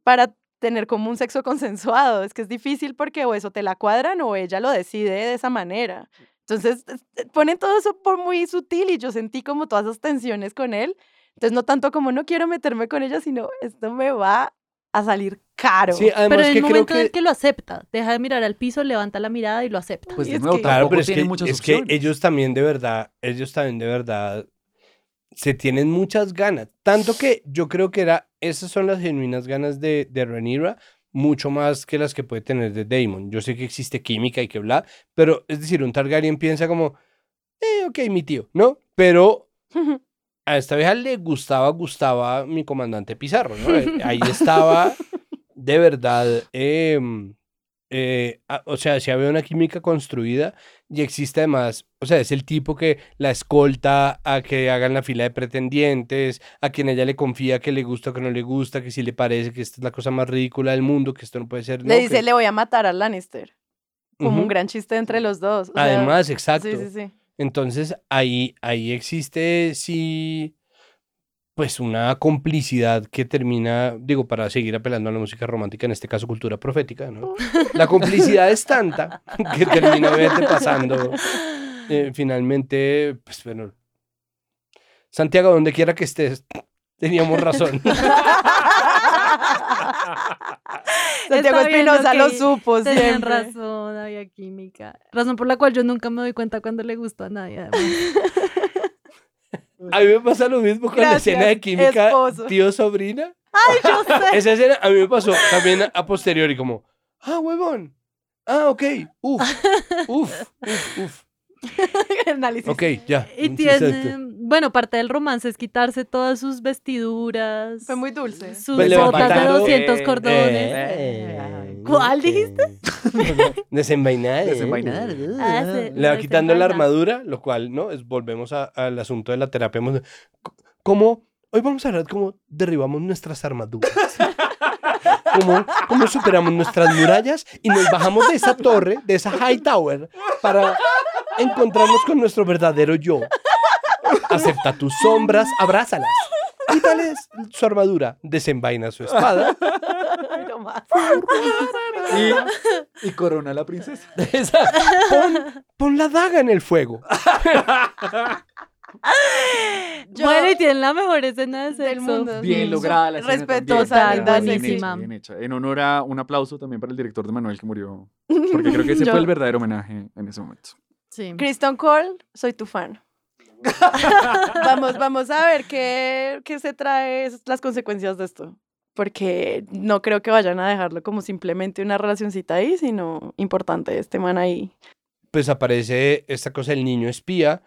para tener como un sexo consensuado? Es que es difícil porque o eso te la cuadran o ella lo decide de esa manera. Entonces, es- eh, ponen todo eso por muy sutil y yo sentí como todas esas tensiones con él. Entonces, no tanto como no quiero meterme con ella, sino esto me va a salir caro. Sí, además Pero en que el creo momento en que... el que lo acepta, deja de mirar al piso, levanta la mirada y lo acepta. pues de es nuevo, que- Claro, pero es que, es que ellos también de verdad, ellos también de verdad se tienen muchas ganas. Tanto que yo creo que era, esas son las genuinas ganas de, de Rhaenyra, mucho más que las que puede tener de Daemon. Yo sé que existe química y que bla, pero es decir, un Targaryen piensa como, eh, ok, mi tío, ¿no? Pero a esta vieja le gustaba, gustaba mi comandante Pizarro, ¿no? Eh, Ahí estaba de verdad, em, eh, a- o sea, si había una química construida y existe además, o sea, es el tipo que la escolta a que hagan la fila de pretendientes, a quien ella le confía que le gusta o que no le gusta, que si le parece que esta es la cosa más ridícula del mundo, que esto no puede ser. Le no, dice, que- le voy a matar a Lannister. Como un gran chiste entre los dos. o sea, Además, exacto. Sí, sí, sí. Entonces ahí, ahí existe sí pues una complicidad que termina, digo, para seguir apelando a la música romántica, en este caso cultura profética, ¿no? La complicidad es tanta que termina vete pasando. eh, finalmente, pues bueno. Santiago, donde quiera que estés, teníamos razón. Santiago Espinosa lo supo Tenían siempre. razón, había química. Razón por la cual yo nunca me doy cuenta cuando le gusta a nadie. A mí me pasa lo mismo con la escena de química tío-sobrina. Ay, yo sé. Esa escena a mí me pasó también a posteriori, como, ah, huevón. Ah, ok. Uf, uf, uf, uf. Análisis. Ok, ya. Y tiene. Bueno, parte del romance es quitarse todas sus vestiduras. Fue muy dulce. Sus Pues botas de levantando- 200 Eh, cordones. Eh, ¿Cuál dijiste? Desenvainar. Desenvainar. Ah, sí, Le va quitando la armadura, lo cual, ¿no? Es, volvemos a- al asunto de la terapia. ¿Cómo? Hoy vamos a hablar cómo derribamos nuestras armaduras. Cómo, cómo superamos nuestras murallas y nos bajamos de esa torre, de esa high tower, para encontrarnos con nuestro verdadero yo. Acepta tus sombras, abrázalas. Quítales su armadura, desenvaina su espada. Y, y corona a la princesa. Esa- pon, pon la daga en el fuego. Yo- Bueno, y tienen la mejor escena de Del sexo. mundo. Bien lograda la escena Respetuosa, buenísima. hecha, bien hecha. En honor a un aplauso también para el director de Manuel que murió. Porque creo que ese Yo- fue el verdadero homenaje en ese momento. Sí. Kristen Cole, soy tu fan. vamos, vamos a ver qué, qué se trae las consecuencias de esto. Porque no creo que vayan a dejarlo como simplemente una relacioncita ahí, sino importante este man ahí. pues aparece esta cosa del niño espía,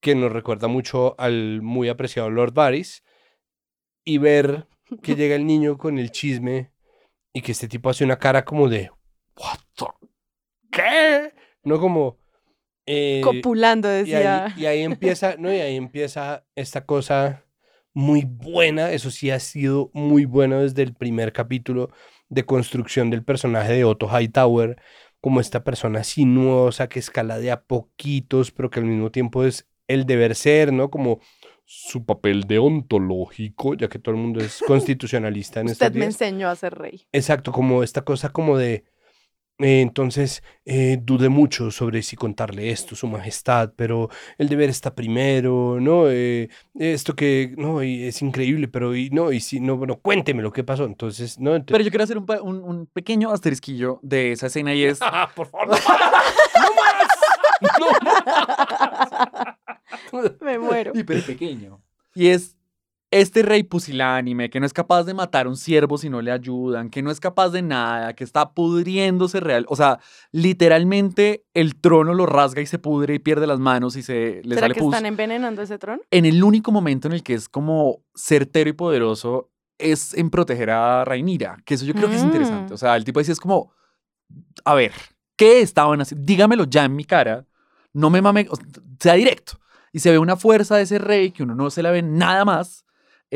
que nos recuerda mucho al muy apreciado Lord Varys, y ver que llega el niño con el chisme y que este tipo hace una cara como de, ¿What the? ¿Qué? No como... eh, Copulando, y decía. ahí, y ahí empieza, ¿no? Y ahí empieza esta cosa muy buena, eso sí ha sido muy bueno desde el primer capítulo de construcción del personaje de Otto Hightower, como esta persona sinuosa que escala de a poquitos, pero que al mismo tiempo es el deber ser, ¿no? Como su papel deontológico, ya que todo el mundo es constitucionalista en estos Usted me días. enseñó a ser rey. Exacto, como esta cosa como de, eh, entonces, eh, dudé mucho sobre si contarle esto, su majestad, pero el deber está primero, ¿no? Eh, esto que, no, y es increíble, pero, y no, y si, no, bueno, cuénteme lo que pasó, entonces, ¿no? Ent- Pero yo quiero hacer un, pa- un- un pequeño asterisquillo de esa escena y es... Ah, por favor, no más, no más. Me muero. hiper pequeño. Y es este rey pusilánime que no es capaz de matar a un siervo si no le ayudan, que no es capaz de nada, que está pudriéndose real. O sea, literalmente el trono lo rasga y se pudre y pierde las manos y se le ¿Será sale que pus. están envenenando ese trono? En el único momento en el que es como certero y poderoso es en proteger a Rainira, que eso yo creo que es interesante. Mm. O sea, el tipo dice es como, a ver, ¿qué estaban haciendo? Dígamelo ya en mi cara, no me mame, o sea directo. Y se ve una fuerza de ese rey que uno no se la ve nada más.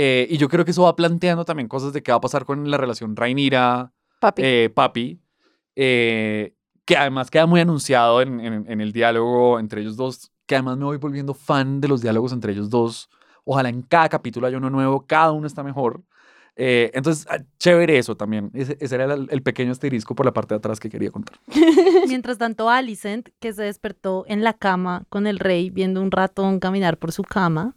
Eh, y yo creo que eso va planteando también cosas de qué va a pasar con la relación Rainira, Papi. eh, Papi, eh, que además queda muy anunciado en, en- en el diálogo entre ellos dos, que además me voy volviendo fan de los diálogos entre ellos dos. Ojalá en cada capítulo haya uno nuevo, cada uno está mejor. Eh, entonces, ah, chévere eso también. Ese, ese era el, el pequeño asterisco por la parte de atrás que quería contar. Mientras tanto, Alicent, que se despertó en la cama con el rey viendo un ratón caminar por su cama,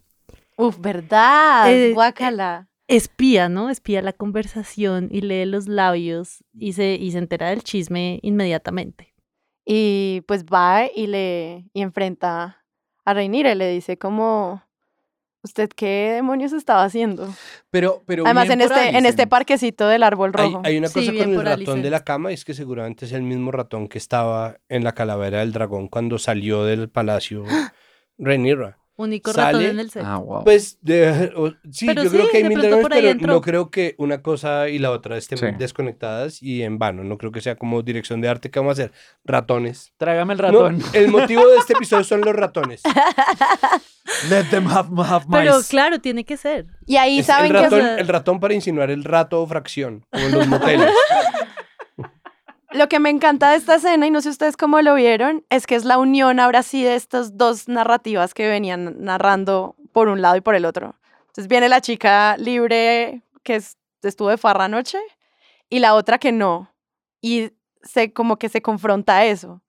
Uf, ¿verdad? Eh, Guácala. espía, ¿no? Espía la conversación y lee los labios y se, y se entera del chisme inmediatamente. Y pues va y le y enfrenta a Reinira y le dice como ¿Usted qué demonios estaba haciendo? Pero, pero Además, en este, en este parquecito del árbol rojo. hay una cosa con el ratón de la cama, y es que seguramente es el mismo ratón que estaba en la calavera del dragón cuando salió del palacio Rhaenyra. Único Sale- ratón en el set. Ah, wow. Pues de- o- sí, Pero yo creo que hay mil pero entró. no creo que una cosa y la otra estén Sí. desconectadas y en vano. No creo que sea como dirección de arte que vamos a hacer. Ratones. Trágame el No, ratón. el motivo de este episodio son los ratones. Let them have, have Pero mice. claro, tiene que ser. y ahí Es saben el, que ratón, o sea- el ratón para insinuar el rato o fracción, como en los moteles. lo que me encanta de esta escena, y no sé ustedes cómo lo vieron, es que es la unión ahora sí de estas dos narrativas que venían narrando por un lado y por el otro. Entonces viene la chica libre que es- estuvo de farra anoche y la otra que no. Y se como que se confronta eso.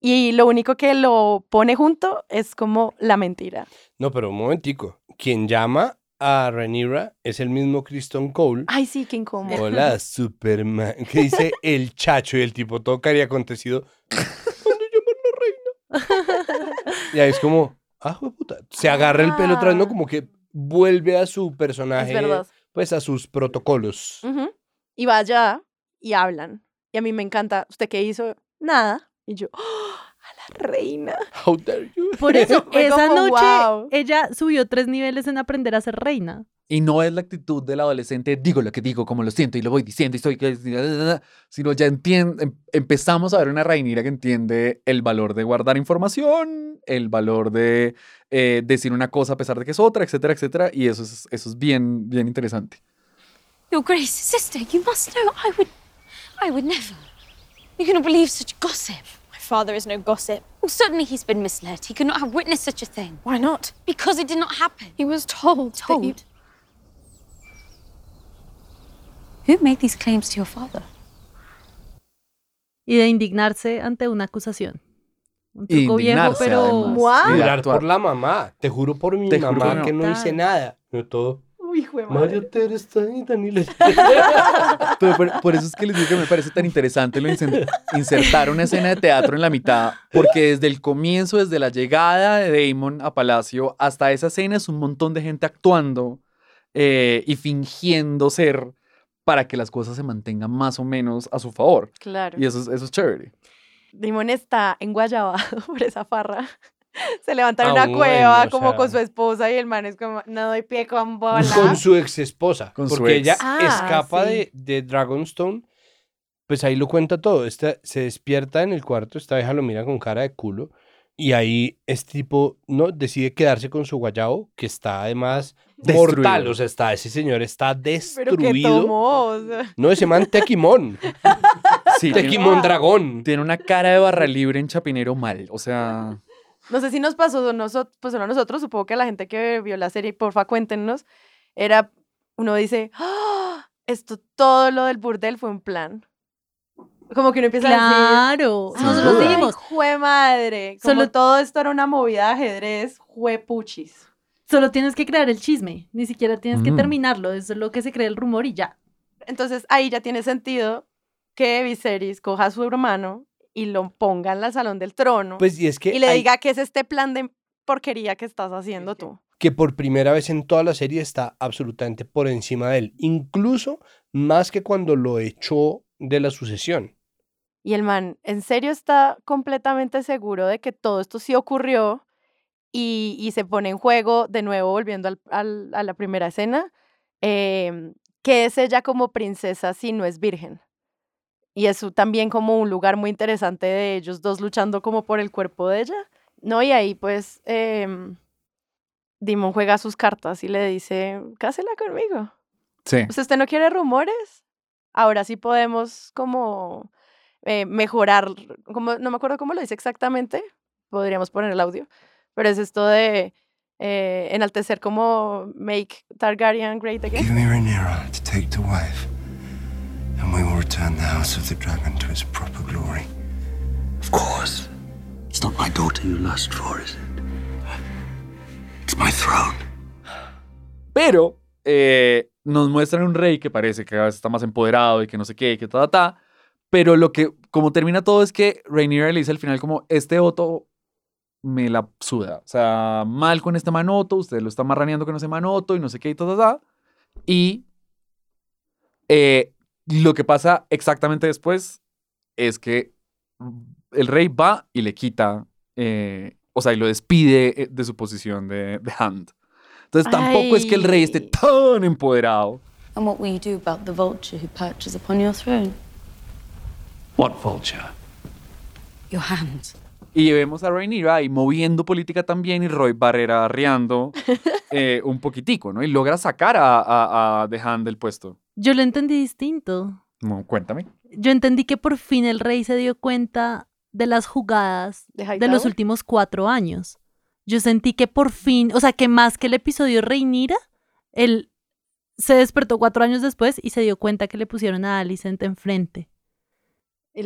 Y lo único que lo pone junto es como la mentira. No, pero un momentico. Quien llama a Rhaenyra es el mismo Kristen Cole. Ay, sí, qué incómodo. Hola, Superman. Que dice el chacho y el tipo todo cari acontecido. ¿Dónde llaman la reina? Y ahí es como, ah, puta. Se agarra el pelo otra vez, ¿no? Como que vuelve a su personaje, verdad. pues a sus protocolos. Y va allá y hablan. Y a mí me encanta. ¿Usted qué hizo? Nada. Y yo, ¡oh! Reina. How dare you? Por eso, esa como, noche "Wow". ella subió tres niveles en aprender a ser reina. Y no es la actitud del adolescente, digo lo que digo, como lo siento y lo voy diciendo y soy... que- Sino ya entiende, empezamos a ver una Rhaenyra que entiende el valor de guardar información, el valor de eh, decir una cosa a pesar de que es otra, etcétera, etcétera. Y eso es, eso es bien, bien interesante. Your Grace, sister, you must know I would. I would never. You cannot believe such gossip. Father is no gossip. Well, certainly he's been misled. He could not have witnessed such a thing. Why not? Because it did not happen. He was told. Told? Who made these claims to your father? Y de indignarse ante una acusación. Un truco viejo, Indignarse, pero... Jurar por la mamá. Te juro por mi Te mamá que que no. no hice nada. No todo. Madre. María Teresa y Daniela. Pero por, por eso es que les digo que me parece tan interesante lo insertar una escena de teatro en la mitad, porque desde el comienzo, desde la llegada de Damon a Palacio hasta esa escena es un montón de gente actuando eh, y fingiendo ser para que las cosas se mantengan más o menos a su favor. Claro. Y eso es, eso es chévere. Dimon está enguayabado por esa farra. Se levanta en Ah, una bueno, cueva o como sea. con su esposa y el man es como, no doy pie con bola. Con su ex esposa. Con su porque ex. ella Ah, escapa sí. de, de Dragonstone. Pues ahí lo cuenta todo. Esta, se despierta en el cuarto, esta vieja lo mira con cara de culo. Y ahí este tipo no decide quedarse con su guayabo, que está además Destruido. mortal. O sea, está, ese señor está Pero destruido. tomó. o sea. No, ese man Tequimón. Sí, tiene, Tequimón dragón. tiene una cara de barra libre en Chapinero mal. O sea, No sé si nos pasó, nosotros, pues solo a nosotros, supongo que a la gente que vio la serie, porfa, cuéntenos. Era, uno dice, "Ah, esto, todo lo del burdel fue un plan. Como que uno empieza a Claro, decir, nosotros duda. dijimos, jue madre, como Solo- todo esto era una movida de ajedrez, jue puchis. solo tienes que crear el chisme, ni siquiera tienes que Mm. terminarlo, eso es lo que se cree el rumor y ya. Entonces ahí ya tiene sentido que Viserys coja a su hermano y lo ponga en el salón del trono Pues y es que, y le hay- diga que es este plan de porquería que estás haciendo tú. que por primera vez en toda la serie está absolutamente por encima de él. Incluso más que cuando lo echó de la sucesión. Y el man, ¿en serio está completamente seguro de que todo esto sí ocurrió? Y, y se pone en juego, de nuevo, volviendo al- al- a la primera escena, em, que es ella como princesa si no es virgen. Y eso también como un lugar muy interesante de ellos dos luchando como por el cuerpo de ella. ¿No? Y ahí pues em, Dimon juega sus cartas y le dice, cásela conmigo. sí. Pues usted no quiere rumores. Ahora sí podemos como eh, mejorar, como, no me acuerdo cómo lo dice exactamente, podríamos poner el audio, pero es esto de eh, enaltecer como make Targaryen great again. Give me Rhaenyra to take to wife, and we will return the House of the Dragon to its proper glory. Of course. It's not my daughter you lust for, is it? It's my throne. Pero eh, nos muestran un rey que parece que cada vez está más empoderado y que no sé qué, que ta, ta, ta. Pero lo que, como termina todo es que Rhaenyra le dice al final como, este Otto me la suda. O sea, mal con este manoto, usted lo está marraneando con ese manoto y no sé qué y ta, ta, ta. Y eh, lo que pasa exactamente después es que el rey va y le quita, eh, o sea, y lo despide eh, de su posición de, de hand. Entonces tampoco es que el rey esté tan empoderado. And what will you do about the vulture who perches upon your throne? What vulture? Your hand. Y vemos a Rhaenyra ahí moviendo política también y Roy Barrera arreando eh, un poquitico, ¿no? Y logra sacar a, a, a The Hand del puesto. Yo lo entendí distinto. No, cuéntame. Yo entendí que por fin el rey se dio cuenta de las jugadas ¿De de los últimos cuatro años. Yo sentí que por fin, o sea, que más que el episodio Reinira, él se despertó cuatro años después y se dio cuenta que le pusieron a Alicent enfrente.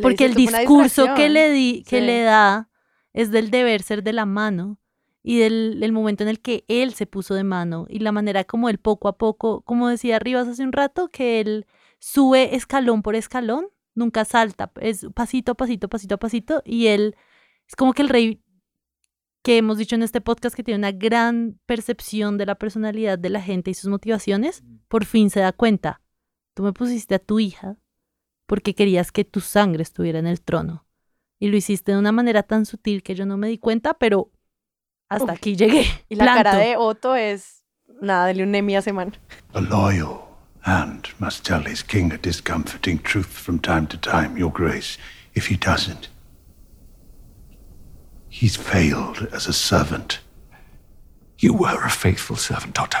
Porque el "Esto fue una discurso que distracción". le, di, que Sí. le da es del deber ser de la mano y del, del momento en el que él se puso de mano y la manera como él poco a poco, como decía Rivas hace un rato, que él sube escalón por escalón, nunca salta, es pasito a pasito, pasito a pasito y él es como que el rey que hemos dicho en este podcast que tiene una gran percepción de la personalidad de la gente y sus motivaciones, por fin se da cuenta. Tú me pusiste a tu hija porque querías que tu sangre estuviera en el trono. Y lo hiciste de una manera tan sutil que yo no me di cuenta, pero hasta Uf. aquí llegué. Y la cara de Otto es nada, dele un Emmy a semana. A loyal hand must tell his king a discomforting truth from time to time, Your Grace. If he doesn't, he's failed as a servant. You were a faithful servant, Otto.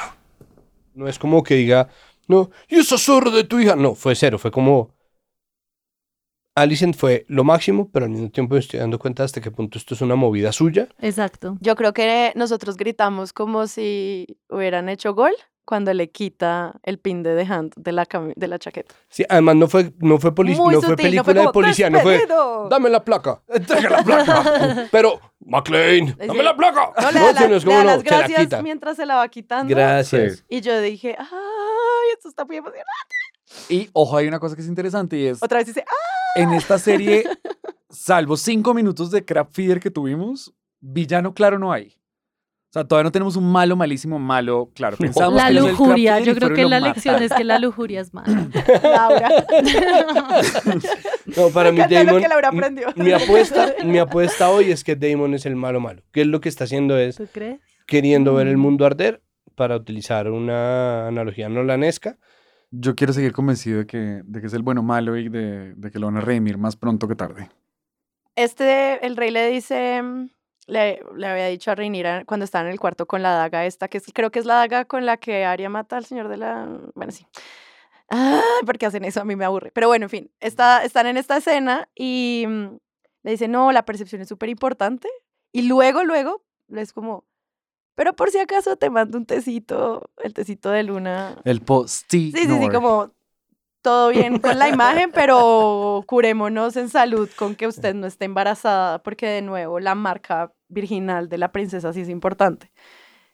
No es como que diga, no, y esa zorra de tu hija. No, fue cero. Fue como. Alicent fue lo máximo, pero al mismo tiempo me estoy dando cuenta hasta qué punto esto es una movida suya. Exacto. Yo creo que nosotros gritamos como si hubieran hecho gol cuando le quita el pin de The Hand de la, cami- de la chaqueta. Sí, además no fue, no fue, Muy no fue sutil, no película fue de como, policía, no fue. Dame la placa. Entrega la placa. pero, McLean, Sí. dame la placa. No, le da, la- no le como da no, las se la gracias mientras se la va quitando. Gracias. Y yo dije, ay, esto está muy emocionante. Y ojo, hay una cosa que es interesante y es, Otra vez dice, ah, en esta serie, salvo cinco minutos de crap feeder que tuvimos, villano claro no hay. O sea, todavía no tenemos un malo, malísimo, malo, claro. Pensamos La que lujuria, yo creo que la lección es que la lujuria es mala. Laura. No, para Me mí encanta lo Damon. que Laura aprendió. Mi apuesta, mi apuesta hoy es que Damon es el malo malo. Que él lo que está haciendo es ¿Tú crees? queriendo ver el Mm. mundo arder, para utilizar una analogía nolanesca. Yo quiero seguir convencido de que, de que es el bueno malo y de, de que lo van a redimir más pronto que tarde. Este, el rey le dice, mm, le, le había dicho a Rhaenyra cuando estaba en el cuarto con la daga esta, que es- creo que es la daga con la que Arya mata al señor de la... Bueno, sí. Ah, ¿por qué hacen eso? A mí me aburre. Pero bueno, en fin, está, están en esta escena y mm, le dice, no, la percepción es súper importante. Y luego, luego, es como, pero por si acaso te mando un tecito, el tecito de luna. El post Sí, sí, sí, como todo bien con la imagen, pero curémonos en salud con que usted no esté embarazada, porque de nuevo la marca virginal de la princesa sí es importante.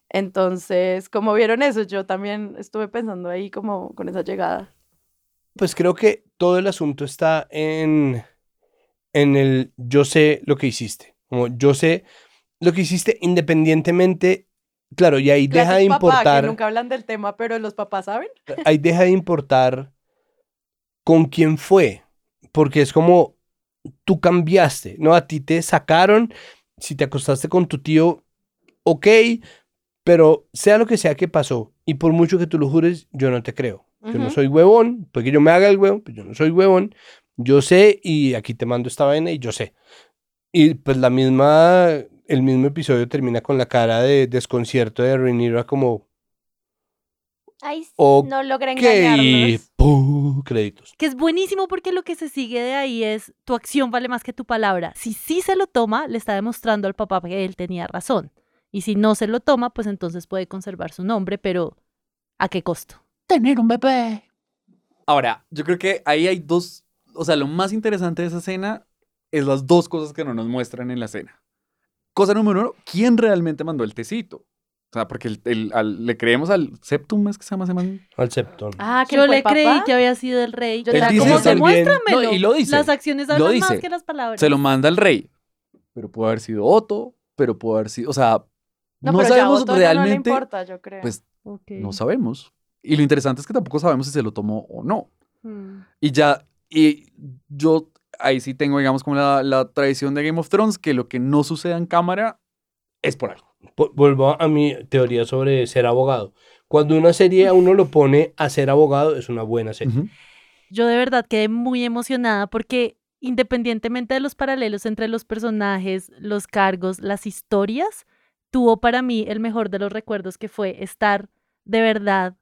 Entonces, como vieron eso, yo también estuve pensando ahí como con esa llegada. Pues creo que todo el asunto está en, en el yo sé lo que hiciste. Como yo sé lo que hiciste independientemente. Claro, y ahí deja de Gracias, papá, importar. que nunca hablan del tema, pero los papás saben. ahí deja de importar con quién fue, porque es como tú cambiaste, ¿no? A ti te sacaron, si te acostaste con tu tío, ok, pero sea lo que sea que pasó, y por mucho que tú lo jures, yo no te creo. Yo no Ujú. soy huevón, porque yo me haga el huevón, pero yo no soy huevón, yo sé y aquí te mando esta vaina y yo sé. Y pues la misma, el mismo episodio termina con la cara de desconcierto de Rhaenyra como, Ay, Ok, no logré ok, engañarnos. créditos. Que es buenísimo porque lo que se sigue de ahí es tu acción vale más que tu palabra. Si sí se lo toma, le está demostrando al papá que él tenía razón. Y si no se lo toma, pues entonces puede conservar su nombre, pero ¿a qué costo? Tener un bebé. Ahora, yo creo que ahí hay dos, o sea, lo más interesante de esa escena es las dos cosas que no nos muestran en la escena. Cosa número uno, ¿quién realmente mandó el tecito? O sea, porque el- el- al- le creemos al Septum, ¿es que se llama ese man? Al Septón. Ah, que Yo le el papá. creí que había sido el rey. Yo Él dice Como demuéstramelo. No, y lo dice, Las acciones lo hablan dice. más que las palabras. Se lo manda al rey. Pero pudo haber sido Otto, pero pudo haber sido, o sea, No, no, pero ya a sabemos Otto ya realmente. No le importa, yo creo. Pues no sabemos. Y lo interesante es que tampoco sabemos si se lo tomó o no. Hmm. Y ya, y yo ahí sí tengo, digamos, como la, la tradición de Game of Thrones, que lo que no suceda en cámara es por algo. Vu- Vuelvo a mi teoría sobre ser abogado. Cuando una serie a uno lo pone a ser abogado, es una buena serie. Yo de verdad quedé muy emocionada porque independientemente de los paralelos entre los personajes, los cargos, las historias, tuvo para mí el mejor de los recuerdos que fue estar de verdad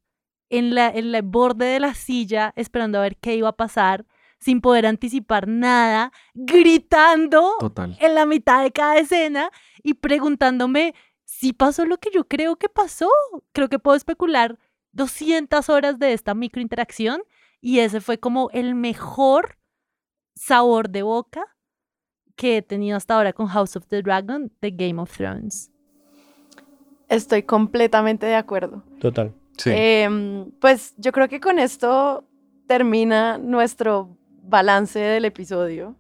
en la, en el borde de la silla esperando a ver qué iba a pasar sin poder anticipar nada, gritando Total. en la mitad de cada escena y preguntándome si pasó lo que yo creo que pasó. Creo que puedo especular 200 horas de esta microinteracción y ese fue como el mejor sabor de boca que he tenido hasta ahora con House of the Dragon de Game of Thrones. Estoy completamente de acuerdo. Total. Em, pues yo creo que con esto termina nuestro balance del episodio.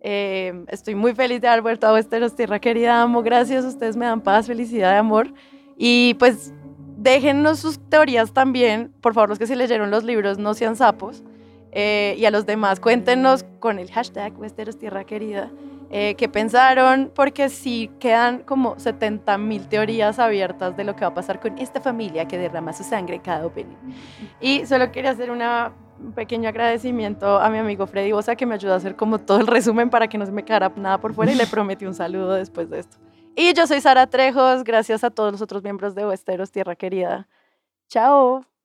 Em, estoy muy feliz de haber vuelto a Westeros, tierra querida, amo, gracias, ustedes me dan paz, felicidad y amor. Y pues déjennos sus teorías también, por favor los que se leyeron los libros no sean sapos. Eh, y a los demás cuéntenos con el hashtag Westeros Tierra Querida eh, qué pensaron, porque sí quedan como 70 mil teorías abiertas de lo que va a pasar con esta familia que derrama su sangre cada opening. Y solo quería hacer una, un pequeño agradecimiento a mi amigo Freddy Bosa que me ayudó a hacer como todo el resumen para que no se me quedara nada por fuera y le prometí un saludo después de esto. Y yo soy Sara Trejos, gracias a todos los otros miembros de Westeros Tierra Querida. Chao.